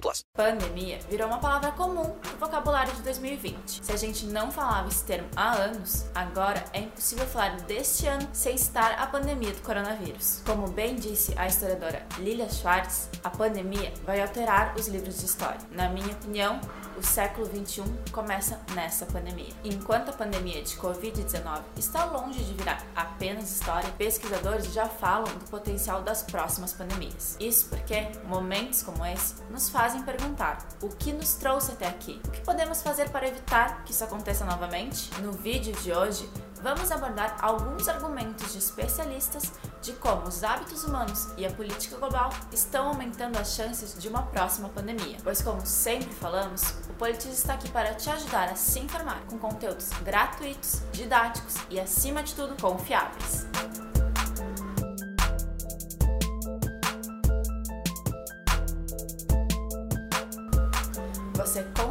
plus. Pandemia virou uma palavra comum no vocabulário de 2020. Se a gente não falava esse termo há anos, agora é impossível falar deste ano sem citar a pandemia do coronavírus. Como bem disse a historiadora Lilia Schwartz, a pandemia vai alterar os livros de história. Na minha opinião, o século 21 começa nessa pandemia. Enquanto a pandemia de Covid-19 está longe de virar apenas história, pesquisadores já falam do potencial das próximas pandemias. Isso porque momentos como esse nos fazem perguntar: o que nos trouxe até aqui? O que podemos fazer para evitar que isso aconteça novamente? No vídeo de hoje, vamos abordar alguns argumentos de especialistas de como os hábitos humanos e a política global estão aumentando as chances de uma próxima pandemia. Pois, como sempre falamos, o Politiz está aqui para te ajudar a se informar com conteúdos gratuitos, didáticos e, acima de tudo, confiáveis.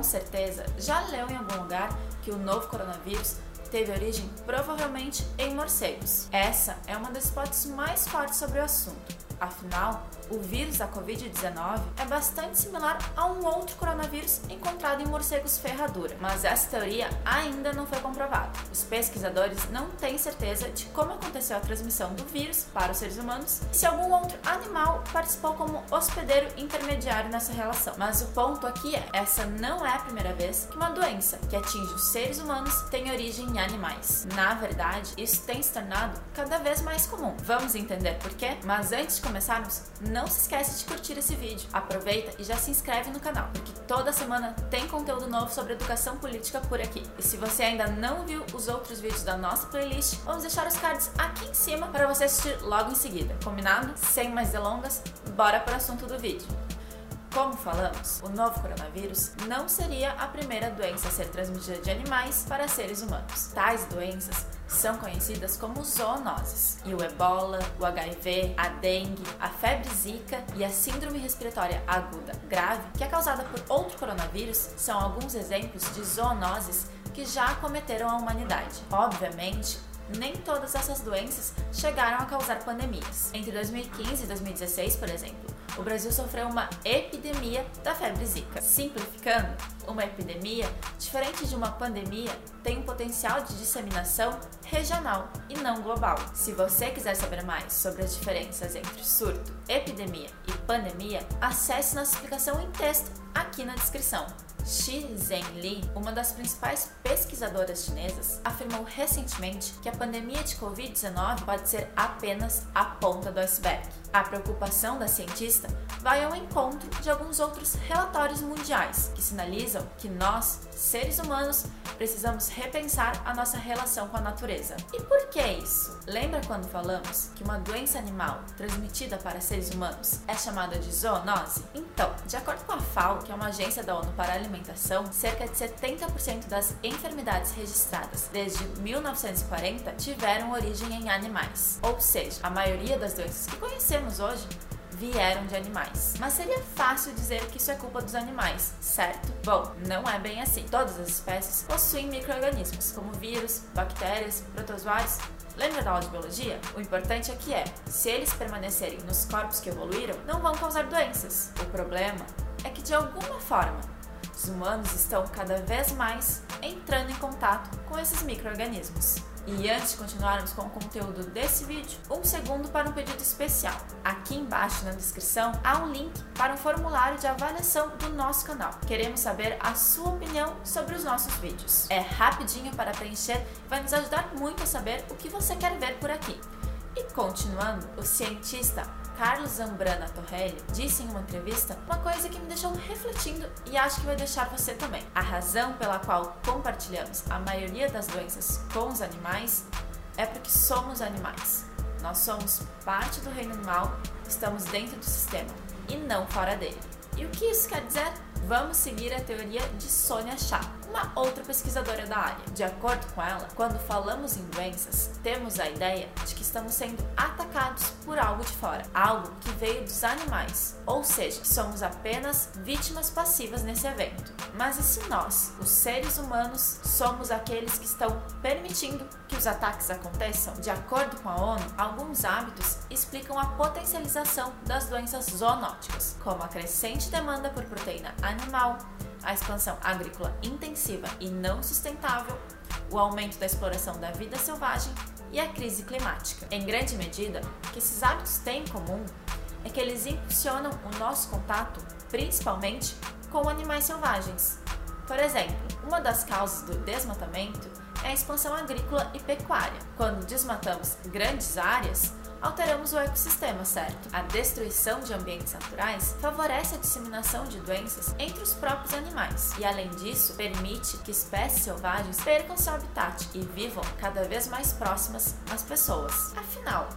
Certeza já leu em algum lugar que o novo coronavírus teve origem provavelmente em morcegos. Essa é uma das hipóteses mais fortes sobre o assunto. Afinal, o vírus da Covid-19 é bastante similar a um outro coronavírus encontrado em morcegos ferradura, mas essa teoria ainda não foi comprovada. Os pesquisadores não têm certeza de como aconteceu a transmissão do vírus para os seres humanos e se algum outro animal participou como hospedeiro intermediário nessa relação. Mas o ponto aqui é: essa não é a primeira vez que uma doença que atinge os seres humanos tem origem animais. Na verdade, isso tem se tornado cada vez mais comum. Vamos entender por quê? Mas antes de começarmos, não se esquece de curtir esse vídeo. Aproveita e já se inscreve no canal, porque toda semana tem conteúdo novo sobre educação política por aqui. E se você ainda não viu os outros vídeos da nossa playlist, vamos deixar os cards aqui em cima para você assistir logo em seguida. Combinado? Sem mais delongas, bora para o assunto do vídeo. Como falamos, o novo coronavírus não seria a primeira doença a ser transmitida de animais para seres humanos. Tais doenças são conhecidas como zoonoses. E o ebola, o HIV, a dengue, a febre zika e a síndrome respiratória aguda grave, que é causada por outro coronavírus, são alguns exemplos de zoonoses que já acometeram a humanidade. Obviamente, nem todas essas doenças chegaram a causar pandemias. Entre 2015 e 2016, por exemplo, o Brasil sofreu uma epidemia da febre zika. Simplificando, uma epidemia, diferente de uma pandemia, tem um potencial de disseminação regional e não global. Se você quiser saber mais sobre as diferenças entre surto, epidemia e pandemia, acesse nossa explicação em texto aqui na descrição. Xi Zhenli, uma das principais pesquisadoras chinesas, afirmou recentemente que a pandemia de Covid-19 pode ser apenas a ponta do iceberg. A preocupação da cientista vai ao encontro de alguns outros relatórios mundiais que sinalizam que nós, seres humanos, precisamos repensar a nossa relação com a natureza. E por que isso? Lembra quando falamos que uma doença animal transmitida para seres humanos é chamada de zoonose? Então, de acordo com a FAO, que é uma agência da ONU para a alimentação, cerca de 70% das enfermidades registradas desde 1940 tiveram origem em animais. Ou seja, a maioria das doenças que conhecemos hoje vieram de animais. Mas seria fácil dizer que isso é culpa dos animais, certo? Bom, não é bem assim. Todas as espécies possuem micro-organismos, como vírus, bactérias, protozoários. Lembra da aula de biologia? O importante aqui é, se eles permanecerem nos corpos que evoluíram, não vão causar doenças. O problema é que de alguma forma os humanos estão cada vez mais entrando em contato com esses micro-organismos. E antes de continuarmos com o conteúdo desse vídeo, um segundo para um pedido especial. Aqui embaixo na descrição há um link para um formulário de avaliação do nosso canal. Queremos saber a sua opinião sobre os nossos vídeos. É rapidinho para preencher e vai nos ajudar muito a saber o que você quer ver por aqui. E continuando, o cientista Carlos Zambrana Torrelli disse em uma entrevista uma coisa que me deixou refletindo e acho que vai deixar você também. A razão pela qual compartilhamos a maioria das doenças com os animais é porque somos animais. Nós somos parte do reino animal, estamos dentro do sistema e não fora dele. E o que isso quer dizer? Vamos seguir a teoria de Sônia Chá, uma outra pesquisadora da área. De acordo com ela, quando falamos em doenças, temos a ideia de que estamos sendo atacados por algo de fora, algo que veio dos animais, ou seja, somos apenas vítimas passivas nesse evento. Mas e se nós, os seres humanos, somos aqueles que estão permitindo que os ataques aconteçam? De acordo com a ONU, alguns hábitos explicam a potencialização das doenças zoonóticas, como a crescente demanda por proteína animal, a expansão agrícola intensiva e não sustentável, o aumento da exploração da vida selvagem e a crise climática. Em grande medida, o que esses hábitos têm em comum é que eles impulsionam o nosso contato, principalmente com animais selvagens. Por exemplo, uma das causas do desmatamento é a expansão agrícola e pecuária. Quando desmatamos grandes áreas, alteramos o ecossistema, certo? A destruição de ambientes naturais favorece a disseminação de doenças entre os próprios animais e, além disso, permite que espécies selvagens percam seu habitat e vivam cada vez mais próximas às pessoas. Afinal,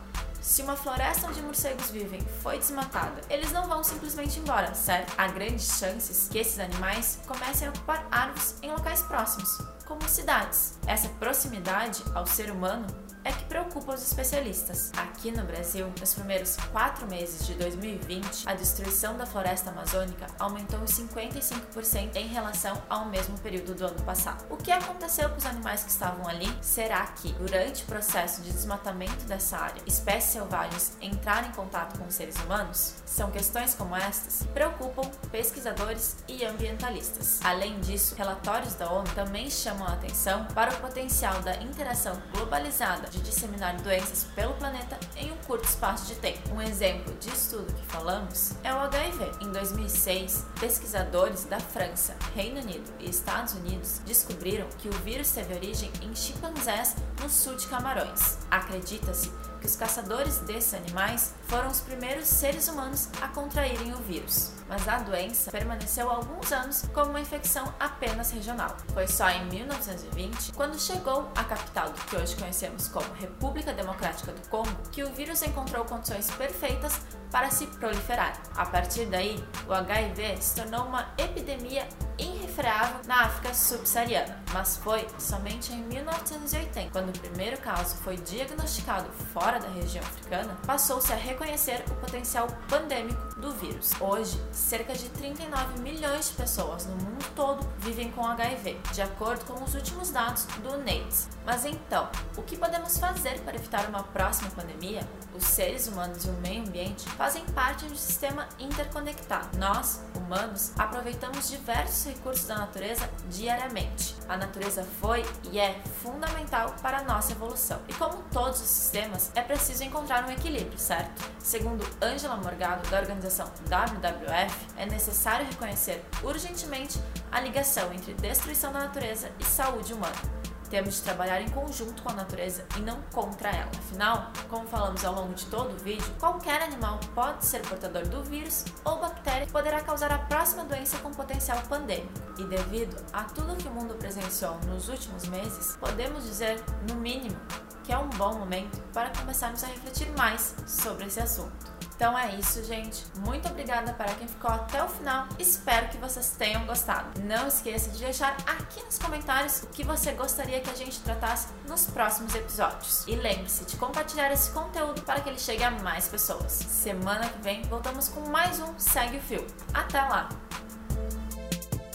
se uma floresta onde morcegos vivem foi desmatada, eles não vão simplesmente embora, certo? Há grandes chances que esses animais comecem a ocupar árvores em locais próximos, como cidades. Essa proximidade ao ser humano é que preocupa os especialistas. Aqui no Brasil, nos primeiros quatro meses de 2020, a destruição da floresta amazônica aumentou em 55% em relação ao mesmo período do ano passado. O que aconteceu com os animais que estavam ali? Será que, durante o processo de desmatamento dessa área, espécies selvagens entraram em contato com seres humanos? São questões como estas que preocupam pesquisadores e ambientalistas. Além disso, relatórios da ONU também chamam a atenção para o potencial da interação globalizada de de disseminar doenças pelo planeta em um curto espaço de tempo. Um exemplo de estudo que falamos é o HIV. Em 2006, pesquisadores da França, Reino Unido e Estados Unidos descobriram que o vírus teve origem em chimpanzés no sul de Camarões. Acredita-se que os caçadores desses animais foram os primeiros seres humanos a contraírem o vírus. Mas a doença permaneceu alguns anos como uma infecção apenas regional. Foi só em 1920, quando chegou à capital do que hoje conhecemos como República Democrática do Congo, que o vírus encontrou condições perfeitas para se proliferar. A partir daí, o HIV se tornou uma epidemia irrefreável na África subsaariana, mas foi somente em 1980, quando o primeiro caso foi diagnosticado fora da região africana, passou-se a reconhecer o potencial pandêmico do vírus. Hoje, cerca de 39 milhões de pessoas no mundo todo vivem com HIV, de acordo com os últimos dados do NAIDS. Mas então, o que podemos fazer para evitar uma próxima pandemia? Os seres humanos e o meio ambiente fazem parte de um sistema interconectado. Nós, humanos, aproveitamos diversos recursos da natureza diariamente. A natureza foi e é fundamental para a nossa evolução. E como todos os sistemas, é preciso encontrar um equilíbrio, certo? Segundo Angela Morgado, da organização WWF, é necessário reconhecer urgentemente a ligação entre destruição da natureza e saúde humana. Temos de trabalhar em conjunto com a natureza e não contra ela. Afinal, como falamos ao longo de todo o vídeo, qualquer animal pode ser portador do vírus ou bactéria que poderá causar a próxima doença com potencial pandêmico. E devido a tudo que o mundo presenciou nos últimos meses, podemos dizer, no mínimo, que é um bom momento para começarmos a refletir mais sobre esse assunto. Então é isso, gente. Muito obrigada para quem ficou até o final. Espero que vocês tenham gostado. Não esqueça de deixar aqui nos comentários o que você gostaria que a gente tratasse nos próximos episódios. E lembre-se de compartilhar esse conteúdo para que ele chegue a mais pessoas. Semana que vem voltamos com mais um Segue o Fio. Até lá!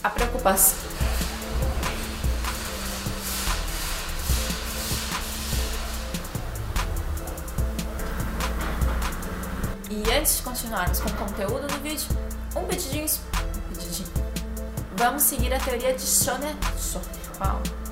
A preocupação. E antes de continuarmos com o conteúdo do vídeo, um pedidinho. Um pedidinho. Vamos seguir a teoria de Schoner. Schoner.